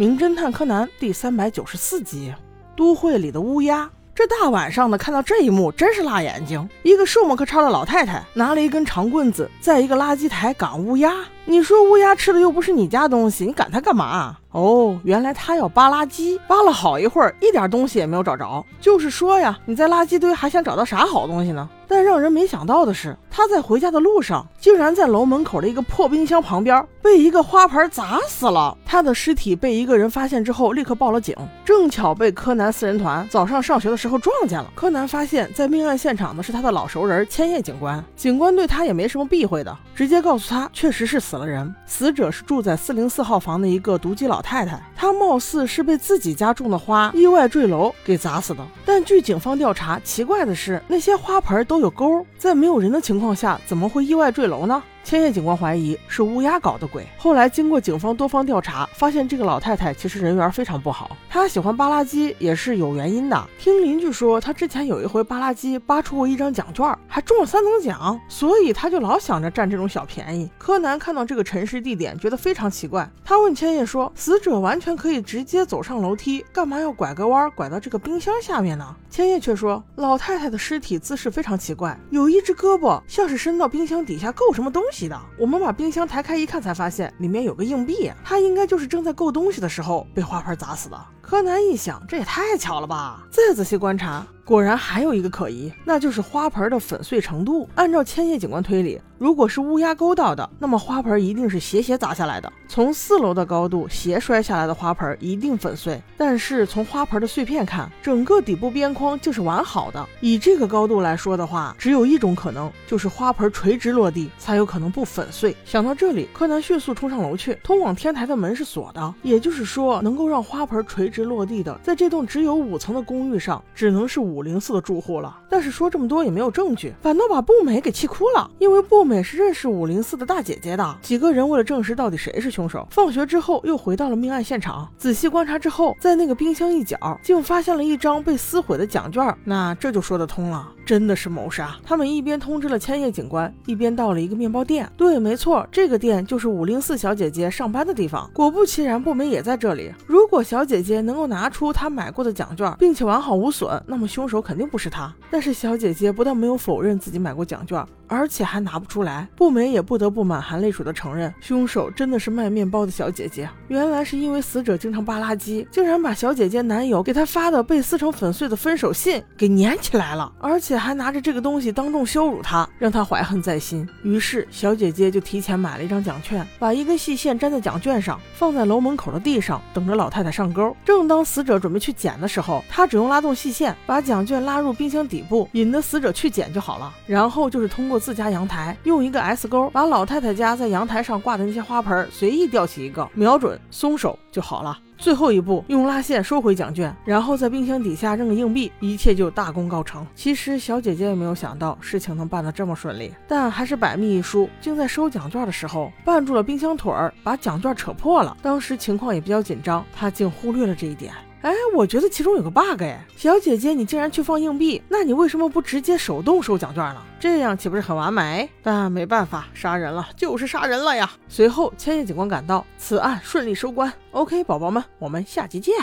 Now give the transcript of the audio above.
名侦探柯南》第三百九十四集。都会里的乌鸦，这大晚上的看到这一幕，真是辣眼睛。一个瘦么可超的老太太拿了一根长棍子，在一个垃圾台赶乌鸦。你说乌鸦吃的又不是你家东西，你赶它干嘛？哦，原来他要扒垃圾，扒了好一会儿，一点东西也没有找着。就是说呀，你在垃圾堆还想找到啥好东西呢？但让人没想到的是，他在回家的路上，竟然在楼门口的一个破冰箱旁边被一个花盆砸死了。他的尸体被一个人发现之后，立刻报了警。正巧被柯南四人团早上上学的时候撞见了。柯南发现，在命案现场的是他的老熟人千叶警官。警官对他也没什么避讳的，直接告诉他，确实是死死了人。死者是住在四零四号房的一个独居老太太，她貌似是被自己家种的花意外坠楼给砸死的。但据警方调查，奇怪的是，那些花盆都有钩，在没有人的情况下，怎么会意外坠楼呢？千叶警官怀疑是乌鸦搞的鬼。后来经过警方多方调查，发现这个老太太其实人缘非常不好。她喜欢扒垃圾也是有原因的。听邻居说，她之前有一回扒垃圾扒出过一张奖券，还中了三等奖，所以她就老想着占这种小便宜。柯南看到这个沉尸地点，觉得非常奇怪。他问千叶说：“死者完全可以直接走上楼梯，干嘛要拐个弯拐到这个冰箱下面呢？”千叶却说：“老太太的尸体姿势非常奇怪，有一只胳膊像是伸到冰箱底下够什么东西的。我们把冰箱抬开一看，才发现里面有个硬币，她应该就是正在够东西的时候被花盆砸死的。”柯南一想，这也太巧了吧！再仔细观察。果然还有一个可疑，那就是花盆的粉碎程度。按照千叶警官推理，如果是乌鸦勾到的，那么花盆一定是斜斜砸下来的。从四楼的高度斜摔下来的花盆一定粉碎。但是从花盆的碎片看，整个底部边框就是完好的。以这个高度来说的话，只有一种可能，就是花盆垂直落地才有可能不粉碎。想到这里，柯南迅速冲上楼去。通往天台的门是锁的，也就是说，能够让花盆垂直落地的，在这栋只有五层的公寓上，只能是五。五零四的住户了，但是说这么多也没有证据，反倒把步美给气哭了。因为步美是认识五零四的大姐姐的。几个人为了证实到底谁是凶手，放学之后又回到了命案现场。仔细观察之后，在那个冰箱一角竟发现了一张被撕毁的奖券。那这就说得通了，真的是谋杀。他们一边通知了千叶警官，一边到了一个面包店。对，没错，这个店就是五零四小姐姐上班的地方。果不其然，步美也在这里。如如果小姐姐能够拿出她买过的奖券，并且完好无损，那么凶。手肯定不是她，但是小姐姐不但没有否认自己买过奖券，而且还拿不出来。步美也不得不满含泪水的承认，凶手真的是卖面包的小姐姐。原来是因为死者经常扒垃圾，竟然把小姐姐男友给她发的被撕成粉碎的分手信给粘起来了，而且还拿着这个东西当众羞辱她，让她怀恨在心。于是小姐姐就提前买了一张奖券，把一根细线粘在奖券上，放在楼门口的地上，等着老太太太上钩。正当死者准备去捡的时候，他只用拉动细线，把。奖券拉入冰箱底部，引得死者去捡就好了。然后就是通过自家阳台，用一个 S 钩把老太太家在阳台上挂的那些花盆随意吊起一个，瞄准，松手就好了。最后一步，用拉线收回奖券，然后在冰箱底下扔个硬币，一切就大功告成。其实小姐姐也没有想到事情能办得这么顺利，但还是百密一疏，竟在收奖券的时候绊住了冰箱腿儿，把奖券扯破了。当时情况也比较紧张，她竟忽略了这一点。哎，我觉得其中有个 bug 哎，小姐姐，你竟然去放硬币，那你为什么不直接手动收奖券呢？这样岂不是很完美？但没办法，杀人了就是杀人了呀。随后，千叶警官赶到，此案顺利收官。OK，宝宝们，我们下集见。